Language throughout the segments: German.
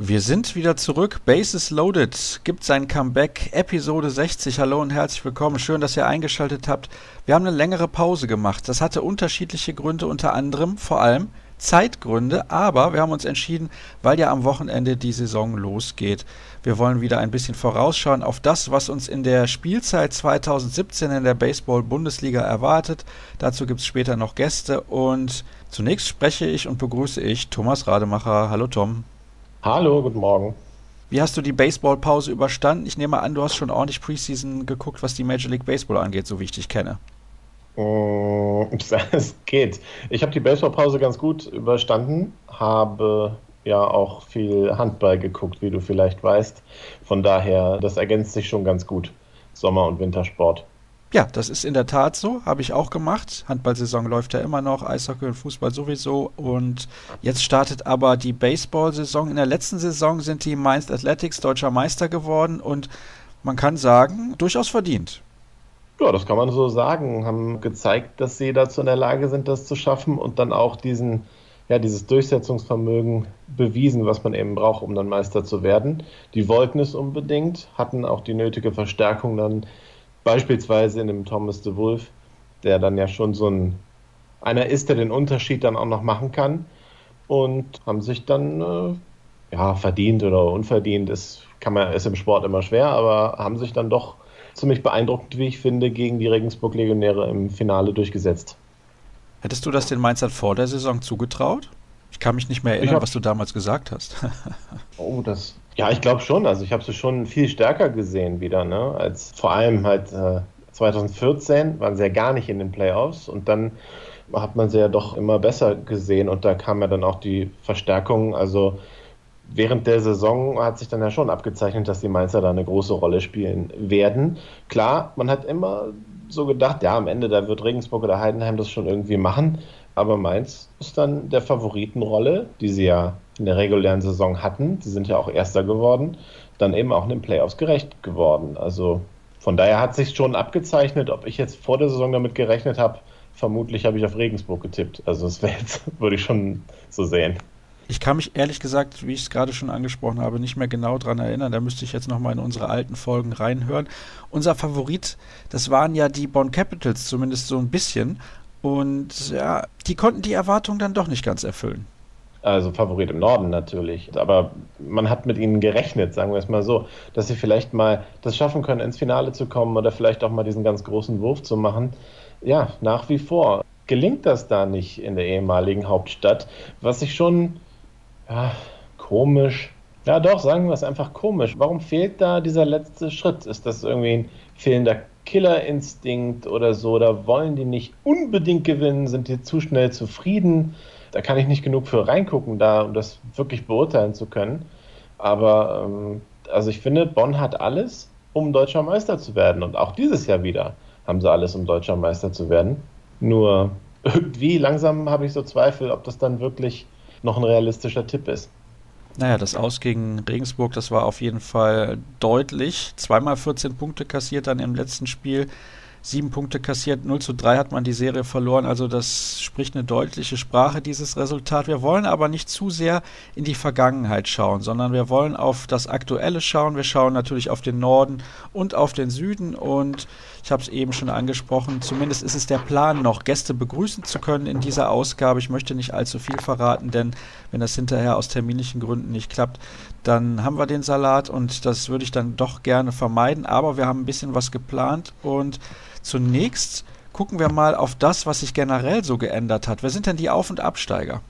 Wir sind wieder zurück. Bases Loaded gibt sein Comeback. Episode 60. Hallo und herzlich willkommen. Schön, dass ihr eingeschaltet habt. Wir haben eine längere Pause gemacht. Das hatte unterschiedliche Gründe, unter anderem vor allem Zeitgründe. Aber wir haben uns entschieden, weil ja am Wochenende die Saison losgeht. Wir wollen wieder ein bisschen vorausschauen auf das, was uns in der Spielzeit 2017 in der Baseball-Bundesliga erwartet. Dazu gibt es später noch Gäste. Und zunächst spreche ich und begrüße ich Thomas Rademacher. Hallo Tom. Hallo, guten Morgen. Wie hast du die Baseballpause überstanden? Ich nehme an, du hast schon ordentlich Preseason geguckt, was die Major League Baseball angeht, so wie ich dich kenne. Mm, es geht. Ich habe die Baseballpause ganz gut überstanden, habe ja auch viel Handball geguckt, wie du vielleicht weißt. Von daher, das ergänzt sich schon ganz gut. Sommer- und Wintersport. Ja, das ist in der Tat so, habe ich auch gemacht. Handballsaison läuft ja immer noch, Eishockey und Fußball sowieso. Und jetzt startet aber die Baseball-Saison. In der letzten Saison sind die Mainz Athletics deutscher Meister geworden und man kann sagen, durchaus verdient. Ja, das kann man so sagen. Haben gezeigt, dass sie dazu in der Lage sind, das zu schaffen und dann auch diesen, ja, dieses Durchsetzungsvermögen bewiesen, was man eben braucht, um dann Meister zu werden. Die wollten es unbedingt, hatten auch die nötige Verstärkung dann Beispielsweise in dem Thomas de Wolf, der dann ja schon so ein einer ist, der den Unterschied dann auch noch machen kann. Und haben sich dann äh, ja verdient oder unverdient, ist, kann man, ist im Sport immer schwer, aber haben sich dann doch ziemlich beeindruckend, wie ich finde, gegen die Regensburg-Legionäre im Finale durchgesetzt. Hättest du das den Mainzern vor der Saison zugetraut? Ich kann mich nicht mehr erinnern, hab, was du damals gesagt hast. oh, das. Ja, ich glaube schon. Also ich habe sie schon viel stärker gesehen wieder, ne? Als vor allem halt äh, 2014 waren sie ja gar nicht in den Playoffs und dann hat man sie ja doch immer besser gesehen und da kam ja dann auch die Verstärkung. Also während der Saison hat sich dann ja schon abgezeichnet, dass die Mainzer da eine große Rolle spielen werden. Klar, man hat immer so gedacht, ja, am Ende, da wird Regensburg oder Heidenheim das schon irgendwie machen. Aber Mainz ist dann der Favoritenrolle, die sie ja in der regulären Saison hatten. Sie sind ja auch Erster geworden, dann eben auch in den Playoffs gerecht geworden. Also von daher hat sich schon abgezeichnet, ob ich jetzt vor der Saison damit gerechnet habe. Vermutlich habe ich auf Regensburg getippt. Also das wäre jetzt, würde ich schon so sehen. Ich kann mich ehrlich gesagt, wie ich es gerade schon angesprochen habe, nicht mehr genau daran erinnern. Da müsste ich jetzt nochmal in unsere alten Folgen reinhören. Unser Favorit, das waren ja die Bonn Capitals, zumindest so ein bisschen. Und ja, die konnten die Erwartungen dann doch nicht ganz erfüllen. Also Favorit im Norden natürlich. Aber man hat mit ihnen gerechnet, sagen wir es mal so, dass sie vielleicht mal das schaffen können, ins Finale zu kommen oder vielleicht auch mal diesen ganz großen Wurf zu machen. Ja, nach wie vor gelingt das da nicht in der ehemaligen Hauptstadt, was ich schon ja, komisch ja, doch, sagen wir es einfach komisch. Warum fehlt da dieser letzte Schritt? Ist das irgendwie ein fehlender Killerinstinkt oder so? Da wollen die nicht unbedingt gewinnen? Sind die zu schnell zufrieden? Da kann ich nicht genug für reingucken, da, um das wirklich beurteilen zu können. Aber ähm, also ich finde, Bonn hat alles, um deutscher Meister zu werden. Und auch dieses Jahr wieder haben sie alles, um deutscher Meister zu werden. Nur irgendwie langsam habe ich so Zweifel, ob das dann wirklich noch ein realistischer Tipp ist. Naja, das Aus gegen Regensburg, das war auf jeden Fall deutlich. Zweimal 14 Punkte kassiert dann im letzten Spiel sieben Punkte kassiert, 0 zu 3 hat man die Serie verloren. Also das spricht eine deutliche Sprache, dieses Resultat. Wir wollen aber nicht zu sehr in die Vergangenheit schauen, sondern wir wollen auf das Aktuelle schauen. Wir schauen natürlich auf den Norden und auf den Süden. Und ich habe es eben schon angesprochen, zumindest ist es der Plan noch, Gäste begrüßen zu können in dieser Ausgabe. Ich möchte nicht allzu viel verraten, denn wenn das hinterher aus terminlichen Gründen nicht klappt, dann haben wir den Salat und das würde ich dann doch gerne vermeiden. Aber wir haben ein bisschen was geplant und Zunächst gucken wir mal auf das, was sich generell so geändert hat. Wer sind denn die Auf- und Absteiger?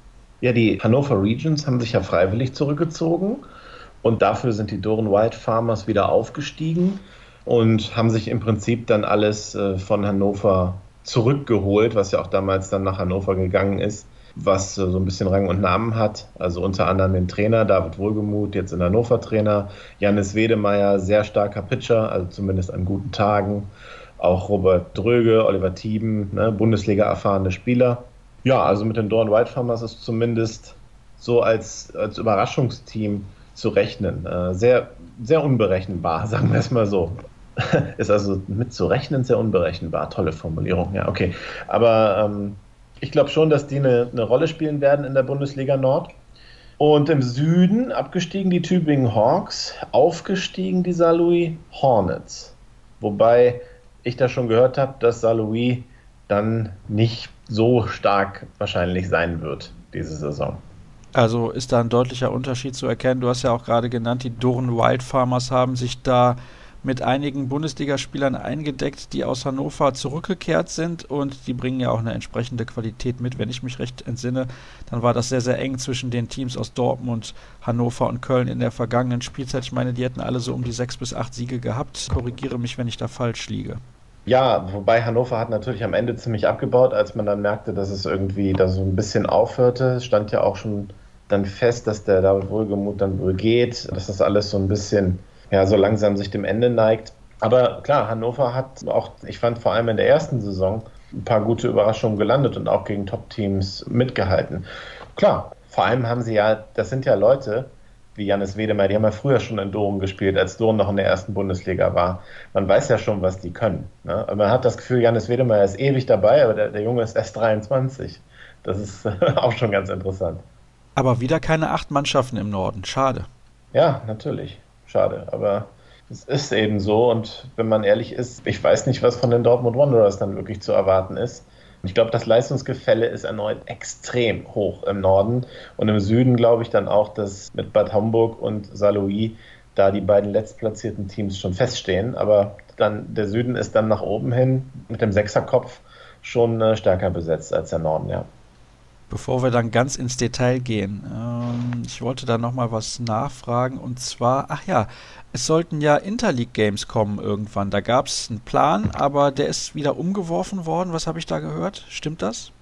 Ja, die Hannover Regions haben sich ja freiwillig zurückgezogen und dafür sind die Doren White Farmers wieder aufgestiegen und haben sich im Prinzip dann alles äh, von Hannover zurückgeholt, was ja auch damals dann nach Hannover gegangen ist, was äh, so ein bisschen Rang und Namen hat. Also unter anderem den Trainer David Wohlgemuth, jetzt in Hannover Trainer, Janis Wedemeyer, sehr starker Pitcher, also zumindest an guten Tagen auch Robert Dröge, Oliver Thieben, ne, Bundesliga erfahrene Spieler. Ja, also mit den Dorn White Farmers ist zumindest so als, als Überraschungsteam zu rechnen. Äh, sehr, sehr unberechenbar, sagen wir es mal so. ist also mit zu rechnen sehr unberechenbar. Tolle Formulierung, ja, okay. Aber ähm, ich glaube schon, dass die eine, eine Rolle spielen werden in der Bundesliga Nord. Und im Süden abgestiegen die Tübingen Hawks, aufgestiegen die Saarlouis Hornets. Wobei ich da schon gehört habe, dass Saarlouis dann nicht so stark wahrscheinlich sein wird diese Saison. Also ist da ein deutlicher Unterschied zu erkennen. Du hast ja auch gerade genannt, die Durren Wild Farmers haben sich da mit einigen Bundesligaspielern eingedeckt, die aus Hannover zurückgekehrt sind und die bringen ja auch eine entsprechende Qualität mit. Wenn ich mich recht entsinne, dann war das sehr, sehr eng zwischen den Teams aus Dortmund, Hannover und Köln in der vergangenen Spielzeit. Ich meine, die hätten alle so um die sechs bis acht Siege gehabt. Korrigiere mich, wenn ich da falsch liege. Ja, wobei Hannover hat natürlich am Ende ziemlich abgebaut, als man dann merkte, dass es irgendwie da so ein bisschen aufhörte. Es stand ja auch schon dann fest, dass der David Wohlgemuth dann wohl geht, dass das alles so ein bisschen, ja, so langsam sich dem Ende neigt. Aber klar, Hannover hat auch, ich fand vor allem in der ersten Saison, ein paar gute Überraschungen gelandet und auch gegen Top-Teams mitgehalten. Klar, vor allem haben sie ja, das sind ja Leute, wie Janis Wedemeyer, die haben ja früher schon in Doren gespielt, als Doren noch in der ersten Bundesliga war. Man weiß ja schon, was die können. Ne? Man hat das Gefühl, Janis Wedemeyer ist ewig dabei, aber der, der Junge ist erst 23. Das ist auch schon ganz interessant. Aber wieder keine acht Mannschaften im Norden. Schade. Ja, natürlich. Schade. Aber es ist eben so. Und wenn man ehrlich ist, ich weiß nicht, was von den Dortmund Wanderers dann wirklich zu erwarten ist. Ich glaube, das Leistungsgefälle ist erneut extrem hoch im Norden und im Süden glaube ich dann auch, dass mit Bad Homburg und Saarlouis da die beiden letztplatzierten Teams schon feststehen. Aber dann der Süden ist dann nach oben hin mit dem Sechserkopf schon äh, stärker besetzt als der Norden, ja. Bevor wir dann ganz ins Detail gehen, ähm, ich wollte da nochmal was nachfragen und zwar, ach ja, es sollten ja Interleague Games kommen irgendwann. Da gab es einen Plan, aber der ist wieder umgeworfen worden. Was habe ich da gehört? Stimmt das?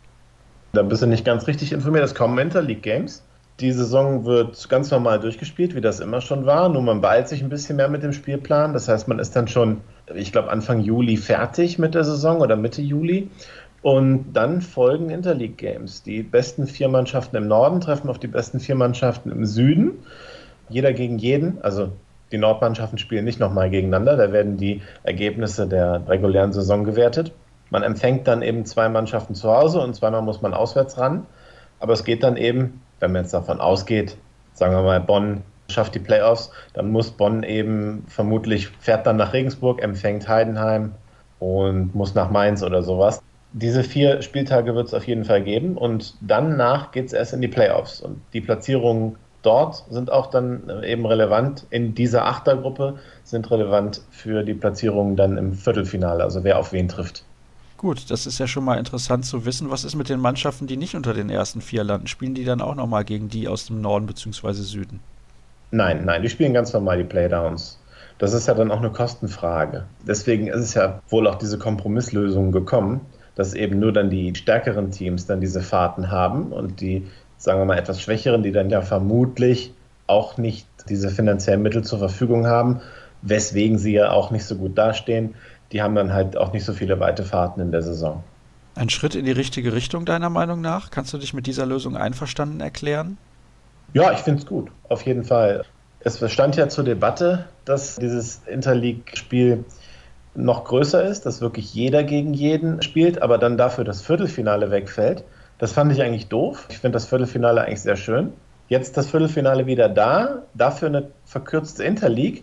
Da bist du nicht ganz richtig informiert. Es kommen Interleague Games. Die Saison wird ganz normal durchgespielt, wie das immer schon war. Nur man beeilt sich ein bisschen mehr mit dem Spielplan. Das heißt, man ist dann schon, ich glaube, Anfang Juli fertig mit der Saison oder Mitte Juli. Und dann folgen Interleague Games. Die besten vier Mannschaften im Norden treffen auf die besten vier Mannschaften im Süden. Jeder gegen jeden. Also die Nordmannschaften spielen nicht nochmal gegeneinander. Da werden die Ergebnisse der regulären Saison gewertet. Man empfängt dann eben zwei Mannschaften zu Hause und zweimal muss man auswärts ran. Aber es geht dann eben, wenn man jetzt davon ausgeht, sagen wir mal, Bonn schafft die Playoffs, dann muss Bonn eben vermutlich, fährt dann nach Regensburg, empfängt Heidenheim und muss nach Mainz oder sowas diese vier Spieltage wird es auf jeden Fall geben und danach geht es erst in die Playoffs. Und die Platzierungen dort sind auch dann eben relevant in dieser Achtergruppe, sind relevant für die Platzierungen dann im Viertelfinale, also wer auf wen trifft. Gut, das ist ja schon mal interessant zu wissen. Was ist mit den Mannschaften, die nicht unter den ersten vier landen? Spielen die dann auch nochmal gegen die aus dem Norden bzw. Süden? Nein, nein, die spielen ganz normal die Playdowns. Das ist ja dann auch eine Kostenfrage. Deswegen ist es ja wohl auch diese Kompromisslösung gekommen, dass eben nur dann die stärkeren Teams dann diese Fahrten haben und die, sagen wir mal, etwas schwächeren, die dann ja vermutlich auch nicht diese finanziellen Mittel zur Verfügung haben, weswegen sie ja auch nicht so gut dastehen, die haben dann halt auch nicht so viele weite Fahrten in der Saison. Ein Schritt in die richtige Richtung deiner Meinung nach? Kannst du dich mit dieser Lösung einverstanden erklären? Ja, ich finde es gut, auf jeden Fall. Es stand ja zur Debatte, dass dieses Interleague-Spiel noch größer ist, dass wirklich jeder gegen jeden spielt, aber dann dafür das Viertelfinale wegfällt. Das fand ich eigentlich doof. Ich finde das Viertelfinale eigentlich sehr schön. Jetzt das Viertelfinale wieder da, dafür eine verkürzte Interleague.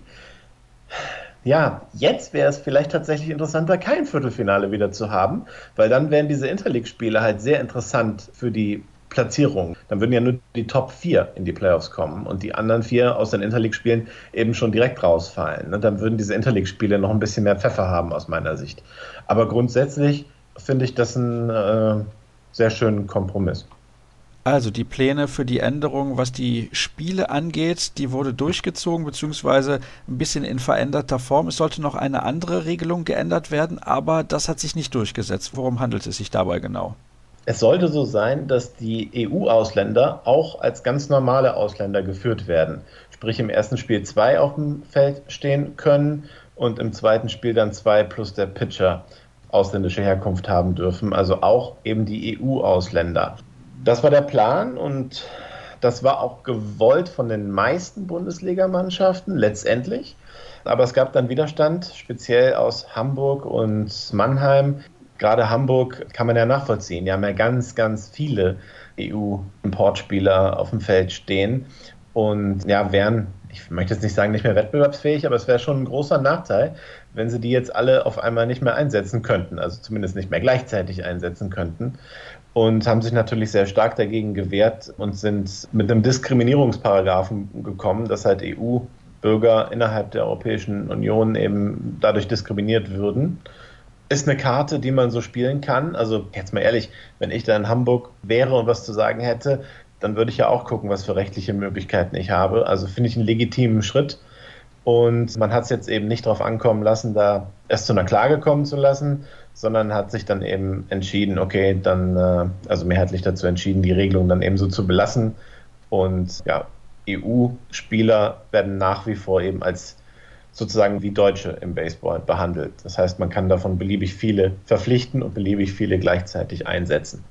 Ja, jetzt wäre es vielleicht tatsächlich interessanter, kein Viertelfinale wieder zu haben, weil dann wären diese Interleague-Spiele halt sehr interessant für die Platzierung. Dann würden ja nur die Top 4 in die Playoffs kommen und die anderen vier aus den Interleague-Spielen eben schon direkt rausfallen. Und dann würden diese Interleague-Spiele noch ein bisschen mehr Pfeffer haben aus meiner Sicht. Aber grundsätzlich finde ich das einen äh, sehr schönen Kompromiss. Also die Pläne für die Änderung, was die Spiele angeht, die wurde durchgezogen, beziehungsweise ein bisschen in veränderter Form. Es sollte noch eine andere Regelung geändert werden, aber das hat sich nicht durchgesetzt. Worum handelt es sich dabei genau? Es sollte so sein, dass die EU-Ausländer auch als ganz normale Ausländer geführt werden. Sprich im ersten Spiel zwei auf dem Feld stehen können und im zweiten Spiel dann zwei plus der Pitcher ausländische Herkunft haben dürfen. Also auch eben die EU-Ausländer. Das war der Plan und das war auch gewollt von den meisten Bundesligamannschaften letztendlich. Aber es gab dann Widerstand, speziell aus Hamburg und Mannheim, gerade Hamburg kann man ja nachvollziehen. Die haben ja ganz, ganz viele EU-Importspieler auf dem Feld stehen und ja, wären, ich möchte jetzt nicht sagen, nicht mehr wettbewerbsfähig, aber es wäre schon ein großer Nachteil, wenn sie die jetzt alle auf einmal nicht mehr einsetzen könnten, also zumindest nicht mehr gleichzeitig einsetzen könnten. Und haben sich natürlich sehr stark dagegen gewehrt und sind mit einem Diskriminierungsparagraphen gekommen, dass halt EU-Bürger innerhalb der Europäischen Union eben dadurch diskriminiert würden ist eine Karte, die man so spielen kann. Also jetzt mal ehrlich, wenn ich da in Hamburg wäre und was zu sagen hätte, dann würde ich ja auch gucken, was für rechtliche Möglichkeiten ich habe. Also finde ich einen legitimen Schritt. Und man hat es jetzt eben nicht darauf ankommen lassen, da erst zu einer Klage kommen zu lassen, sondern hat sich dann eben entschieden, okay, dann, äh, also mehrheitlich dazu entschieden, die Regelung dann eben so zu belassen. Und ja, EU-Spieler werden nach wie vor eben als sozusagen wie Deutsche im Baseball behandelt. Das heißt, man kann davon beliebig viele verpflichten und beliebig viele gleichzeitig einsetzen.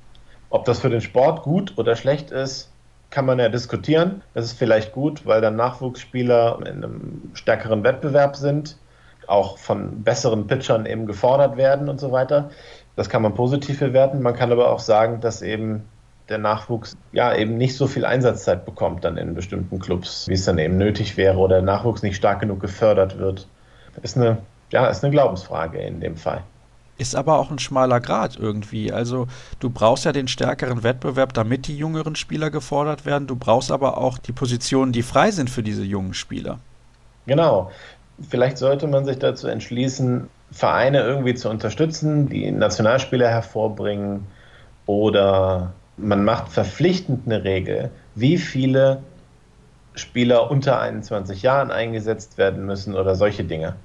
Ob das für den Sport gut oder schlecht ist, kann man ja diskutieren. Es ist vielleicht gut, weil dann Nachwuchsspieler in einem stärkeren Wettbewerb sind, auch von besseren Pitchern eben gefordert werden und so weiter. Das kann man positiv bewerten. Man kann aber auch sagen, dass eben der Nachwuchs ja eben nicht so viel Einsatzzeit bekommt dann in bestimmten Clubs, wie es dann eben nötig wäre oder der Nachwuchs nicht stark genug gefördert wird. Ist eine, ja, ist eine Glaubensfrage in dem Fall. Ist aber auch ein schmaler Grad irgendwie. Also du brauchst ja den stärkeren Wettbewerb, damit die jüngeren Spieler gefordert werden. Du brauchst aber auch die Positionen, die frei sind für diese jungen Spieler. Genau. Vielleicht sollte man sich dazu entschließen, Vereine irgendwie zu unterstützen, die Nationalspieler hervorbringen oder man macht verpflichtend eine Regel, wie viele Spieler unter 21 Jahren eingesetzt werden müssen oder solche Dinge.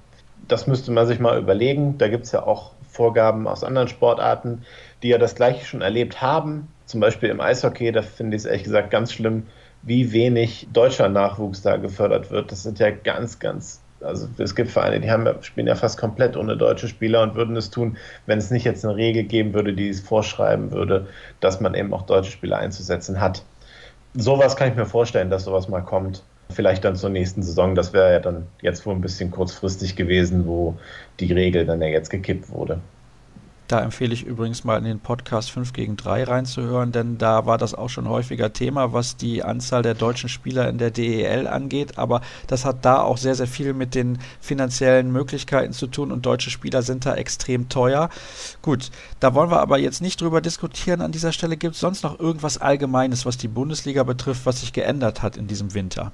Das müsste man sich mal überlegen. Da gibt es ja auch Vorgaben aus anderen Sportarten, die ja das gleiche schon erlebt haben. Zum Beispiel im Eishockey, da finde ich es ehrlich gesagt ganz schlimm, wie wenig deutscher Nachwuchs da gefördert wird. Das sind ja ganz, ganz, also es gibt Vereine, die haben, spielen ja fast komplett ohne deutsche Spieler und würden es tun, wenn es nicht jetzt eine Regel geben würde, die es vorschreiben würde, dass man eben auch deutsche Spieler einzusetzen hat. Sowas kann ich mir vorstellen, dass sowas mal kommt. Vielleicht dann zur nächsten Saison. Das wäre ja dann jetzt wohl ein bisschen kurzfristig gewesen, wo die Regel dann ja jetzt gekippt wurde. Da empfehle ich übrigens mal in den Podcast 5 gegen 3 reinzuhören, denn da war das auch schon häufiger Thema, was die Anzahl der deutschen Spieler in der DEL angeht. Aber das hat da auch sehr, sehr viel mit den finanziellen Möglichkeiten zu tun und deutsche Spieler sind da extrem teuer. Gut, da wollen wir aber jetzt nicht drüber diskutieren. An dieser Stelle gibt es sonst noch irgendwas Allgemeines, was die Bundesliga betrifft, was sich geändert hat in diesem Winter?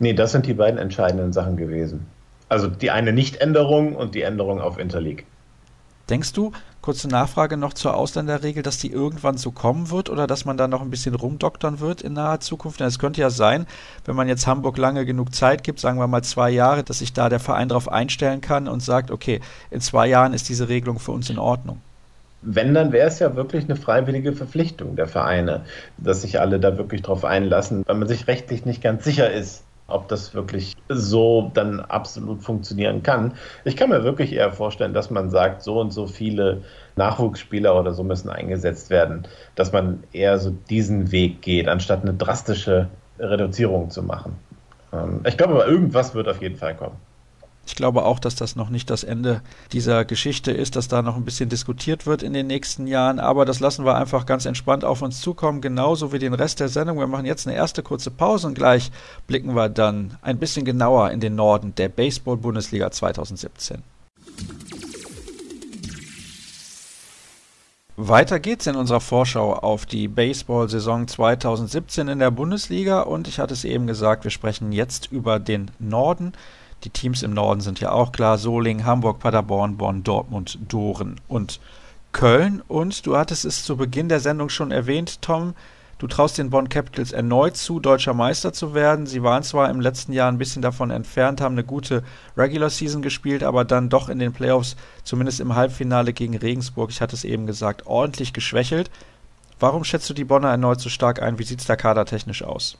Nee, das sind die beiden entscheidenden Sachen gewesen. Also die eine Nichtänderung und die Änderung auf Interleague. Denkst du, kurze Nachfrage noch zur Ausländerregel, dass die irgendwann so kommen wird oder dass man da noch ein bisschen rumdoktern wird in naher Zukunft? Es könnte ja sein, wenn man jetzt Hamburg lange genug Zeit gibt, sagen wir mal zwei Jahre, dass sich da der Verein darauf einstellen kann und sagt, okay, in zwei Jahren ist diese Regelung für uns in Ordnung. Wenn, dann wäre es ja wirklich eine freiwillige Verpflichtung der Vereine, dass sich alle da wirklich drauf einlassen, weil man sich rechtlich nicht ganz sicher ist, ob das wirklich so dann absolut funktionieren kann. Ich kann mir wirklich eher vorstellen, dass man sagt, so und so viele Nachwuchsspieler oder so müssen eingesetzt werden, dass man eher so diesen Weg geht, anstatt eine drastische Reduzierung zu machen. Ähm, ich glaube aber, irgendwas wird auf jeden Fall kommen. Ich glaube auch, dass das noch nicht das Ende dieser Geschichte ist, dass da noch ein bisschen diskutiert wird in den nächsten Jahren. Aber das lassen wir einfach ganz entspannt auf uns zukommen, genauso wie den Rest der Sendung. Wir machen jetzt eine erste kurze Pause und gleich blicken wir dann ein bisschen genauer in den Norden der Baseball-Bundesliga 2017. Weiter geht's in unserer Vorschau auf die Baseball-Saison 2017 in der Bundesliga und ich hatte es eben gesagt, wir sprechen jetzt über den Norden. Die Teams im Norden sind ja auch klar: Soling, Hamburg, Paderborn, Bonn, Dortmund, Doren und Köln. Und du hattest es zu Beginn der Sendung schon erwähnt, Tom. Du traust den Bonn Capitals erneut zu, deutscher Meister zu werden. Sie waren zwar im letzten Jahr ein bisschen davon entfernt, haben eine gute Regular Season gespielt, aber dann doch in den Playoffs, zumindest im Halbfinale gegen Regensburg, ich hatte es eben gesagt, ordentlich geschwächelt. Warum schätzt du die Bonner erneut so stark ein? Wie sieht es da kadertechnisch aus?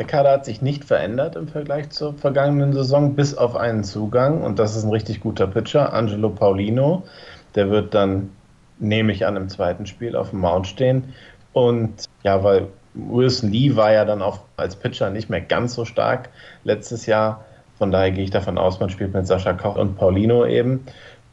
Der Kader hat sich nicht verändert im Vergleich zur vergangenen Saison, bis auf einen Zugang. Und das ist ein richtig guter Pitcher, Angelo Paulino. Der wird dann, nehme ich an, im zweiten Spiel auf dem Mount stehen. Und ja, weil Wilson Lee war ja dann auch als Pitcher nicht mehr ganz so stark letztes Jahr. Von daher gehe ich davon aus, man spielt mit Sascha Koch und Paulino eben.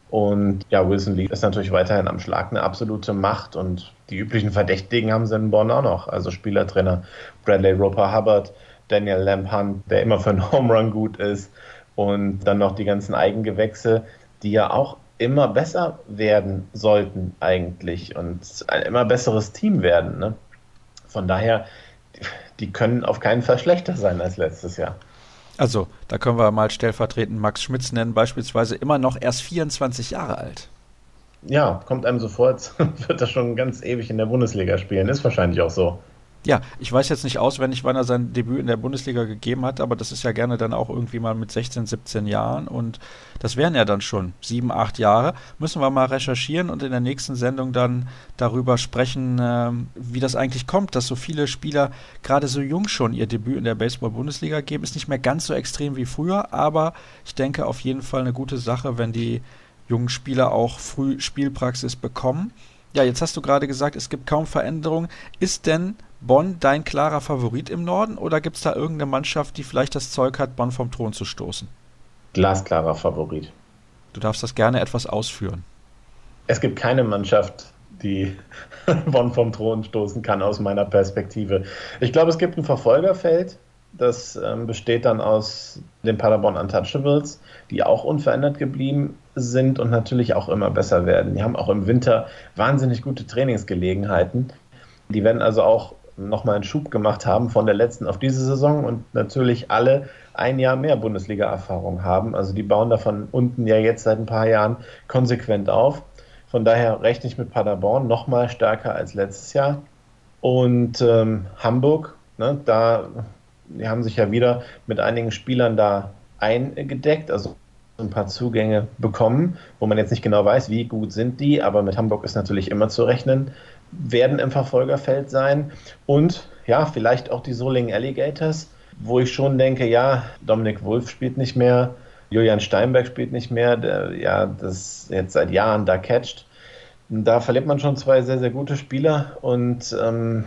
Und ja, Wilson Lee ist natürlich weiterhin am Schlag eine absolute Macht und die üblichen Verdächtigen haben sie in Bonn auch noch. Also Spielertrainer Bradley Roper Hubbard, Daniel Lamp Hunt, der immer für einen Home Run gut ist und dann noch die ganzen Eigengewächse, die ja auch immer besser werden sollten eigentlich und ein immer besseres Team werden. Ne? Von daher, die können auf keinen Fall schlechter sein als letztes Jahr. Also, da können wir mal stellvertretend Max Schmitz nennen, beispielsweise immer noch erst 24 Jahre alt. Ja, kommt einem so vor, als wird er schon ganz ewig in der Bundesliga spielen. Ist wahrscheinlich auch so. Ja, ich weiß jetzt nicht auswendig, wann er sein Debüt in der Bundesliga gegeben hat, aber das ist ja gerne dann auch irgendwie mal mit 16, 17 Jahren und das wären ja dann schon sieben, acht Jahre. Müssen wir mal recherchieren und in der nächsten Sendung dann darüber sprechen, äh, wie das eigentlich kommt, dass so viele Spieler gerade so jung schon ihr Debüt in der Baseball-Bundesliga geben. Ist nicht mehr ganz so extrem wie früher, aber ich denke auf jeden Fall eine gute Sache, wenn die jungen Spieler auch früh Spielpraxis bekommen. Ja, jetzt hast du gerade gesagt, es gibt kaum Veränderungen. Ist denn Bonn dein klarer Favorit im Norden oder gibt es da irgendeine Mannschaft, die vielleicht das Zeug hat, Bonn vom Thron zu stoßen? Glasklarer Favorit. Du darfst das gerne etwas ausführen. Es gibt keine Mannschaft, die Bonn vom Thron stoßen kann, aus meiner Perspektive. Ich glaube, es gibt ein Verfolgerfeld, das ähm, besteht dann aus den Paderborn Untouchables, die auch unverändert geblieben sind und natürlich auch immer besser werden. Die haben auch im Winter wahnsinnig gute Trainingsgelegenheiten. Die werden also auch nochmal einen Schub gemacht haben von der letzten auf diese Saison und natürlich alle ein Jahr mehr Bundesliga-Erfahrung haben. Also die bauen davon unten ja jetzt seit ein paar Jahren konsequent auf. Von daher rechne ich mit Paderborn nochmal stärker als letztes Jahr. Und ähm, Hamburg, ne, da die haben sich ja wieder mit einigen Spielern da eingedeckt, also ein paar Zugänge bekommen, wo man jetzt nicht genau weiß, wie gut sind die, aber mit Hamburg ist natürlich immer zu rechnen werden im Verfolgerfeld sein. Und ja, vielleicht auch die Solingen Alligators, wo ich schon denke, ja, Dominik Wolf spielt nicht mehr, Julian Steinberg spielt nicht mehr, der ja das jetzt seit Jahren da catcht. Da verliert man schon zwei sehr, sehr gute Spieler und ähm,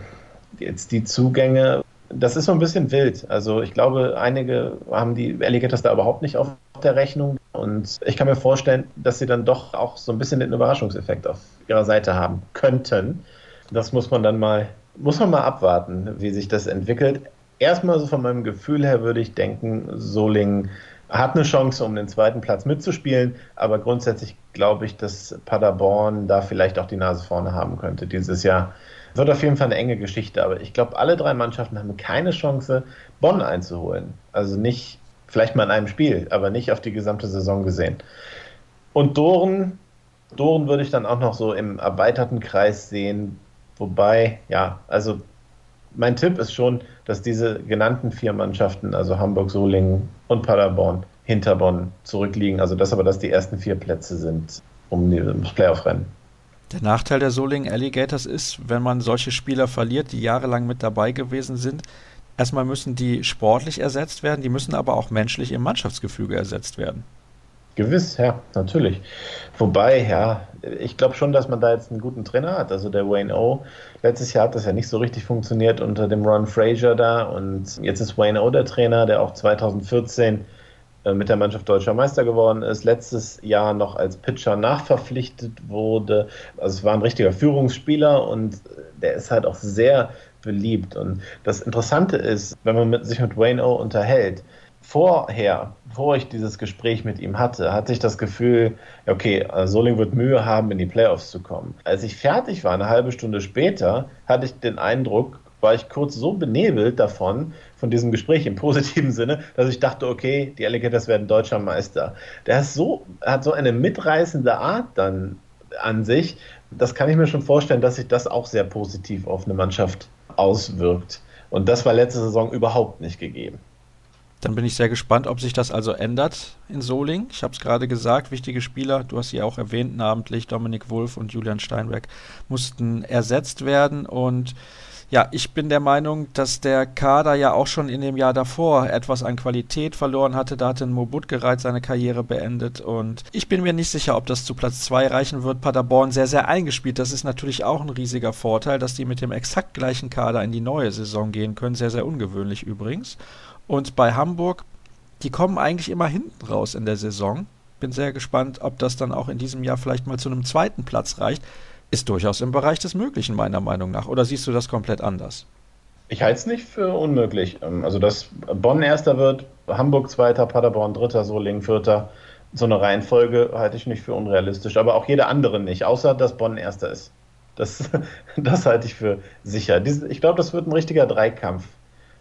jetzt die Zugänge, das ist so ein bisschen wild. Also ich glaube, einige haben die Alligators da überhaupt nicht auf der Rechnung und ich kann mir vorstellen, dass sie dann doch auch so ein bisschen den Überraschungseffekt auf ihrer Seite haben könnten. Das muss man dann mal, muss man mal abwarten, wie sich das entwickelt. Erstmal so von meinem Gefühl her würde ich denken, Solingen hat eine Chance, um den zweiten Platz mitzuspielen, aber grundsätzlich glaube ich, dass Paderborn da vielleicht auch die Nase vorne haben könnte dieses Jahr. Wird auf jeden Fall eine enge Geschichte, aber ich glaube, alle drei Mannschaften haben keine Chance, Bonn einzuholen. Also nicht, vielleicht mal in einem Spiel, aber nicht auf die gesamte Saison gesehen. Und Doren Doren würde ich dann auch noch so im erweiterten Kreis sehen. Wobei, ja, also mein Tipp ist schon, dass diese genannten vier Mannschaften, also Hamburg, Solingen und Paderborn, hinter Bonn zurückliegen. Also das aber, dass die ersten vier Plätze sind um das Playoff-Rennen. Der Nachteil der Solingen Alligators ist, wenn man solche Spieler verliert, die jahrelang mit dabei gewesen sind, erstmal müssen die sportlich ersetzt werden, die müssen aber auch menschlich im Mannschaftsgefüge ersetzt werden. Gewiss, ja, natürlich. Wobei, ja, ich glaube schon, dass man da jetzt einen guten Trainer hat. Also der Wayne O. Letztes Jahr hat das ja nicht so richtig funktioniert unter dem Ron Fraser da und jetzt ist Wayne O der Trainer, der auch 2014 äh, mit der Mannschaft deutscher Meister geworden ist, letztes Jahr noch als Pitcher nachverpflichtet wurde. Also es war ein richtiger Führungsspieler und der ist halt auch sehr beliebt. Und das Interessante ist, wenn man mit, sich mit Wayne O unterhält, vorher, bevor ich dieses Gespräch mit ihm hatte, hatte ich das Gefühl, okay, Soling wird Mühe haben, in die Playoffs zu kommen. Als ich fertig war, eine halbe Stunde später, hatte ich den Eindruck, war ich kurz so benebelt davon, von diesem Gespräch im positiven Sinne, dass ich dachte, okay, die Alligators werden deutscher Meister. Der ist so, hat so eine mitreißende Art dann an sich. Das kann ich mir schon vorstellen, dass sich das auch sehr positiv auf eine Mannschaft auswirkt. Und das war letzte Saison überhaupt nicht gegeben. Dann bin ich sehr gespannt, ob sich das also ändert in Soling. Ich habe es gerade gesagt, wichtige Spieler, du hast sie auch erwähnt, namentlich Dominik Wolf und Julian Steinberg, mussten ersetzt werden. Und ja, ich bin der Meinung, dass der Kader ja auch schon in dem Jahr davor etwas an Qualität verloren hatte. Da hatte Mobut gereiht seine Karriere beendet. Und ich bin mir nicht sicher, ob das zu Platz 2 reichen wird. Paderborn sehr, sehr eingespielt. Das ist natürlich auch ein riesiger Vorteil, dass die mit dem exakt gleichen Kader in die neue Saison gehen können. Sehr, sehr ungewöhnlich übrigens. Und bei Hamburg, die kommen eigentlich immer hinten raus in der Saison. bin sehr gespannt, ob das dann auch in diesem Jahr vielleicht mal zu einem zweiten Platz reicht. Ist durchaus im Bereich des Möglichen, meiner Meinung nach. Oder siehst du das komplett anders? Ich halte es nicht für unmöglich. Ähm, also, dass Bonn Erster wird, Hamburg Zweiter, Paderborn Dritter, Solingen Vierter, so eine Reihenfolge halte ich nicht für unrealistisch. Aber auch jede andere nicht, außer dass Bonn Erster ist. Das, das halte ich für sicher. Ich glaube, das wird ein richtiger Dreikampf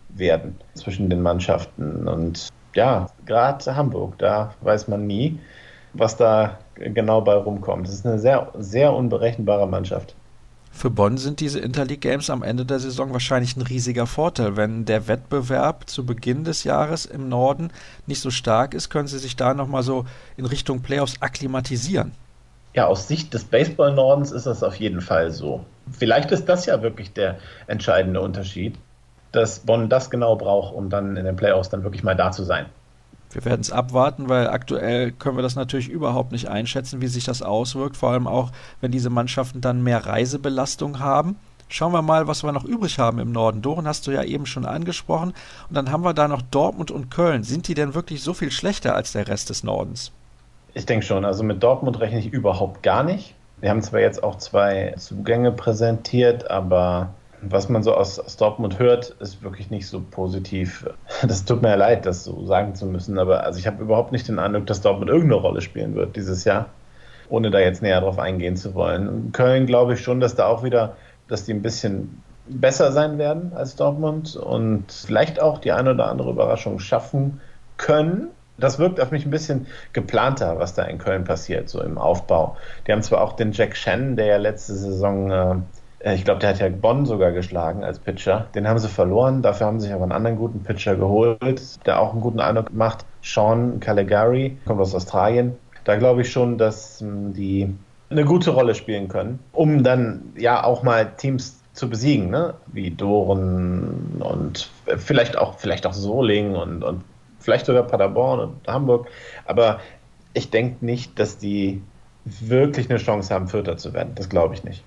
werden zwischen den Mannschaften. Und ja, gerade Hamburg, da weiß man nie, was da genau bei rumkommt. Das ist eine sehr, sehr unberechenbare Mannschaft. Für Bonn sind diese Interleague Games am Ende der Saison wahrscheinlich ein riesiger Vorteil. Wenn der Wettbewerb zu Beginn des Jahres im Norden nicht so stark ist, können sie sich da nochmal so in Richtung Playoffs akklimatisieren. Ja, aus Sicht des Baseball-Nordens ist das auf jeden Fall so. Vielleicht ist das ja wirklich der entscheidende Unterschied, dass Bonn das genau braucht, um dann in den Playoffs dann wirklich mal da zu sein. Wir werden es abwarten, weil aktuell können wir das natürlich überhaupt nicht einschätzen, wie sich das auswirkt, vor allem auch, wenn diese Mannschaften dann mehr Reisebelastung haben. Schauen wir mal, was wir noch übrig haben im Norden. Doren hast du ja eben schon angesprochen. Und dann haben wir da noch Dortmund und Köln. Sind die denn wirklich so viel schlechter als der Rest des Nordens? Ich denke schon. Also mit Dortmund rechne ich überhaupt gar nicht. Wir haben zwar jetzt auch zwei Zugänge präsentiert, aber was man so aus, aus, Dortmund hört, ist wirklich nicht so positiv. Das tut mir ja leid, das so sagen zu müssen, aber also ich habe überhaupt nicht den Eindruck, dass Dortmund irgendeine Rolle spielen wird dieses Jahr, ohne da jetzt näher drauf eingehen zu wollen. Köln glaube ich schon, dass da auch wieder, dass die ein bisschen besser sein werden als Dortmund und vielleicht auch die eine oder andere Überraschung schaffen können. Das wirkt auf mich ein bisschen geplanter, was da in Köln passiert, so im Aufbau. Die haben zwar auch den Jack Shannon, der ja letzte Saison äh, ich glaube, der hat ja Bonn sogar geschlagen als Pitcher. Den haben sie verloren. Dafür haben sie sich aber einen anderen guten Pitcher geholt, der auch einen guten Eindruck macht. Sean Caligari, kommt aus Australien. Da glaube ich schon, dass hm, die eine gute Rolle spielen können, um dann ja auch mal Teams zu besiegen, ne? wie Doren und vielleicht auch, vielleicht auch Solingen und, und vielleicht sogar Paderborn und Hamburg. Aber ich denke nicht, dass die wirklich eine Chance haben, Vierter zu werden. Das glaube ich nicht.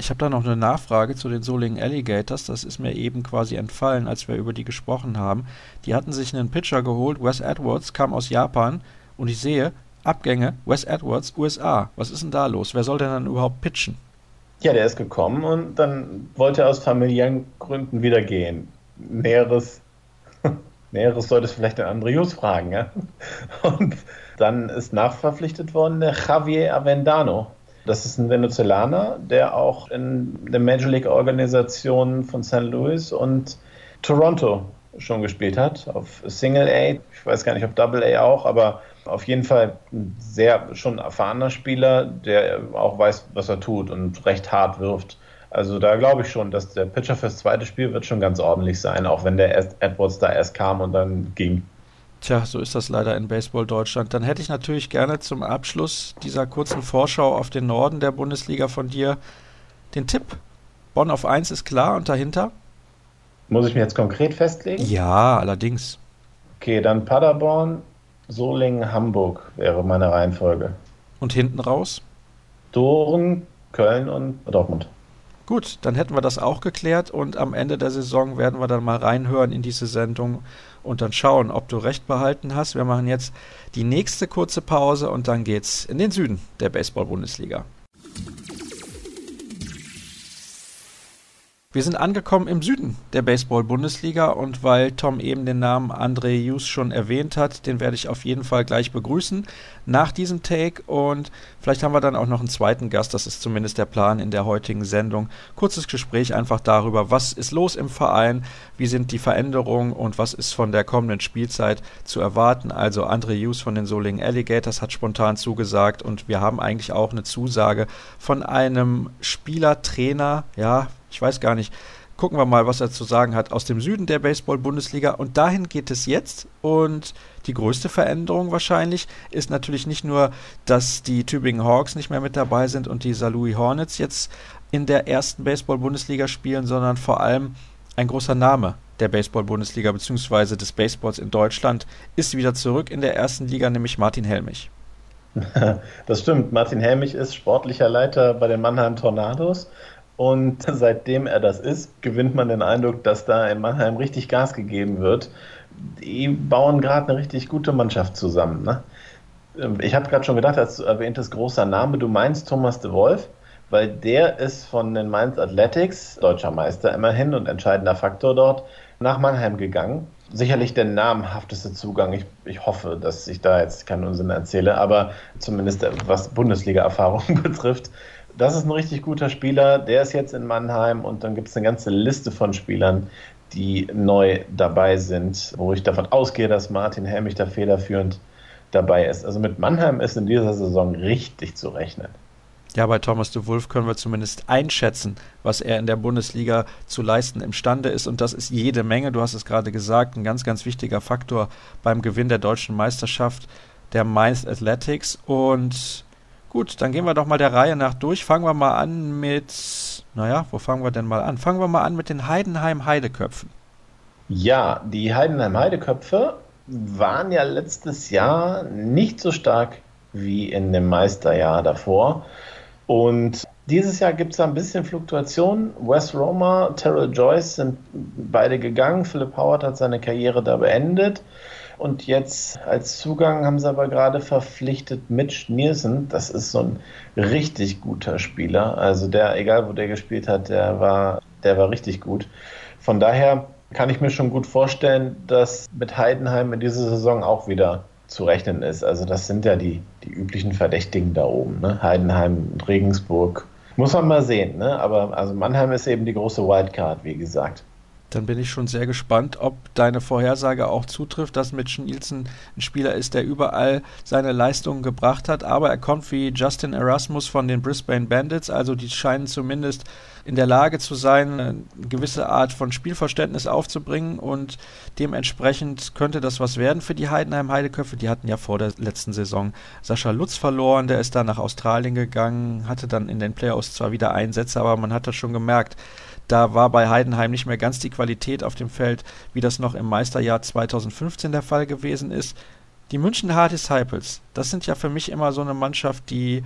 Ich habe da noch eine Nachfrage zu den Solingen Alligators. Das ist mir eben quasi entfallen, als wir über die gesprochen haben. Die hatten sich einen Pitcher geholt. Wes Edwards kam aus Japan. Und ich sehe, Abgänge, Wes Edwards, USA. Was ist denn da los? Wer soll denn dann überhaupt pitchen? Ja, der ist gekommen und dann wollte er aus familiären Gründen wieder gehen. Näheres, Näheres sollte es vielleicht den Andrews fragen, ja. Und dann ist nachverpflichtet worden der Javier Avendano. Das ist ein Venezolaner, der auch in der Major League Organisation von St. Louis und Toronto schon gespielt hat, auf Single A. Ich weiß gar nicht, ob Double A auch, aber auf jeden Fall ein sehr schon erfahrener Spieler, der auch weiß, was er tut und recht hart wirft. Also da glaube ich schon, dass der Pitcher fürs zweite Spiel wird schon ganz ordentlich sein, auch wenn der Edwards da erst kam und dann ging. Tja, so ist das leider in Baseball Deutschland. Dann hätte ich natürlich gerne zum Abschluss dieser kurzen Vorschau auf den Norden der Bundesliga von dir den Tipp. Bonn auf 1 ist klar und dahinter? Muss ich mir jetzt konkret festlegen? Ja, allerdings. Okay, dann Paderborn, Solingen, Hamburg wäre meine Reihenfolge. Und hinten raus? Doren, Köln und Dortmund. Gut, dann hätten wir das auch geklärt und am Ende der Saison werden wir dann mal reinhören in diese Sendung und dann schauen, ob du recht behalten hast. Wir machen jetzt die nächste kurze Pause und dann geht's in den Süden der Baseball-Bundesliga. Wir sind angekommen im Süden der Baseball-Bundesliga und weil Tom eben den Namen André Hughes schon erwähnt hat, den werde ich auf jeden Fall gleich begrüßen nach diesem Take und vielleicht haben wir dann auch noch einen zweiten Gast, das ist zumindest der Plan in der heutigen Sendung. Kurzes Gespräch einfach darüber, was ist los im Verein, wie sind die Veränderungen und was ist von der kommenden Spielzeit zu erwarten. Also André Hughes von den Solingen Alligators hat spontan zugesagt und wir haben eigentlich auch eine Zusage von einem Spieler, Trainer, ja, ich weiß gar nicht. Gucken wir mal, was er zu sagen hat aus dem Süden der Baseball-Bundesliga. Und dahin geht es jetzt. Und die größte Veränderung wahrscheinlich ist natürlich nicht nur, dass die Tübingen Hawks nicht mehr mit dabei sind und die Saarlouis Hornets jetzt in der ersten Baseball-Bundesliga spielen, sondern vor allem ein großer Name der Baseball-Bundesliga bzw. des Baseballs in Deutschland ist wieder zurück in der ersten Liga, nämlich Martin Helmich. Das stimmt. Martin Helmich ist sportlicher Leiter bei den Mannheim Tornados und seitdem er das ist, gewinnt man den Eindruck, dass da in Mannheim richtig Gas gegeben wird. Die bauen gerade eine richtig gute Mannschaft zusammen. Ne? Ähm, ich habe gerade schon gedacht, als du erwähntest, großer Name, du meinst Thomas de Wolf, weil der ist von den Mainz Athletics, deutscher Meister immerhin und entscheidender Faktor dort, nach Mannheim gegangen. Sicherlich der namhafteste Zugang. Ich, ich hoffe, dass ich da jetzt keinen Unsinn erzähle, aber zumindest was Bundesliga-Erfahrung betrifft. Das ist ein richtig guter Spieler. Der ist jetzt in Mannheim und dann gibt es eine ganze Liste von Spielern, die neu dabei sind, wo ich davon ausgehe, dass Martin Helmich da federführend dabei ist. Also mit Mannheim ist in dieser Saison richtig zu rechnen. Ja, bei Thomas de Wolf können wir zumindest einschätzen, was er in der Bundesliga zu leisten imstande ist. Und das ist jede Menge. Du hast es gerade gesagt, ein ganz, ganz wichtiger Faktor beim Gewinn der deutschen Meisterschaft der Mainz Athletics. Und gut, dann gehen wir doch mal der Reihe nach durch. Fangen wir mal an mit, naja, wo fangen wir denn mal an? Fangen wir mal an mit den Heidenheim Heideköpfen. Ja, die Heidenheim Heideköpfe waren ja letztes Jahr nicht so stark wie in dem Meisterjahr davor. Und dieses Jahr gibt es ein bisschen Fluktuation. Wes Roma, Terrell Joyce sind beide gegangen. Philip Howard hat seine Karriere da beendet. Und jetzt als Zugang haben sie aber gerade verpflichtet Mitch Nielsen. Das ist so ein richtig guter Spieler. Also der, egal wo der gespielt hat, der war, der war richtig gut. Von daher kann ich mir schon gut vorstellen, dass mit Heidenheim in dieser Saison auch wieder zu rechnen ist. Also das sind ja die, die üblichen Verdächtigen da oben. Ne? Heidenheim und Regensburg. Muss man mal sehen. Ne? Aber also Mannheim ist eben die große Wildcard, wie gesagt. Dann bin ich schon sehr gespannt, ob deine Vorhersage auch zutrifft, dass Mitch Nielsen ein Spieler ist, der überall seine Leistungen gebracht hat. Aber er kommt wie Justin Erasmus von den Brisbane Bandits. Also die scheinen zumindest in der Lage zu sein, eine gewisse Art von Spielverständnis aufzubringen und dementsprechend könnte das was werden für die Heidenheim Heideköpfe. Die hatten ja vor der letzten Saison Sascha Lutz verloren, der ist dann nach Australien gegangen, hatte dann in den Playoffs zwar wieder Einsätze, aber man hat das schon gemerkt, da war bei Heidenheim nicht mehr ganz die Qualität auf dem Feld, wie das noch im Meisterjahr 2015 der Fall gewesen ist. Die München Hard Disciples, das sind ja für mich immer so eine Mannschaft, die,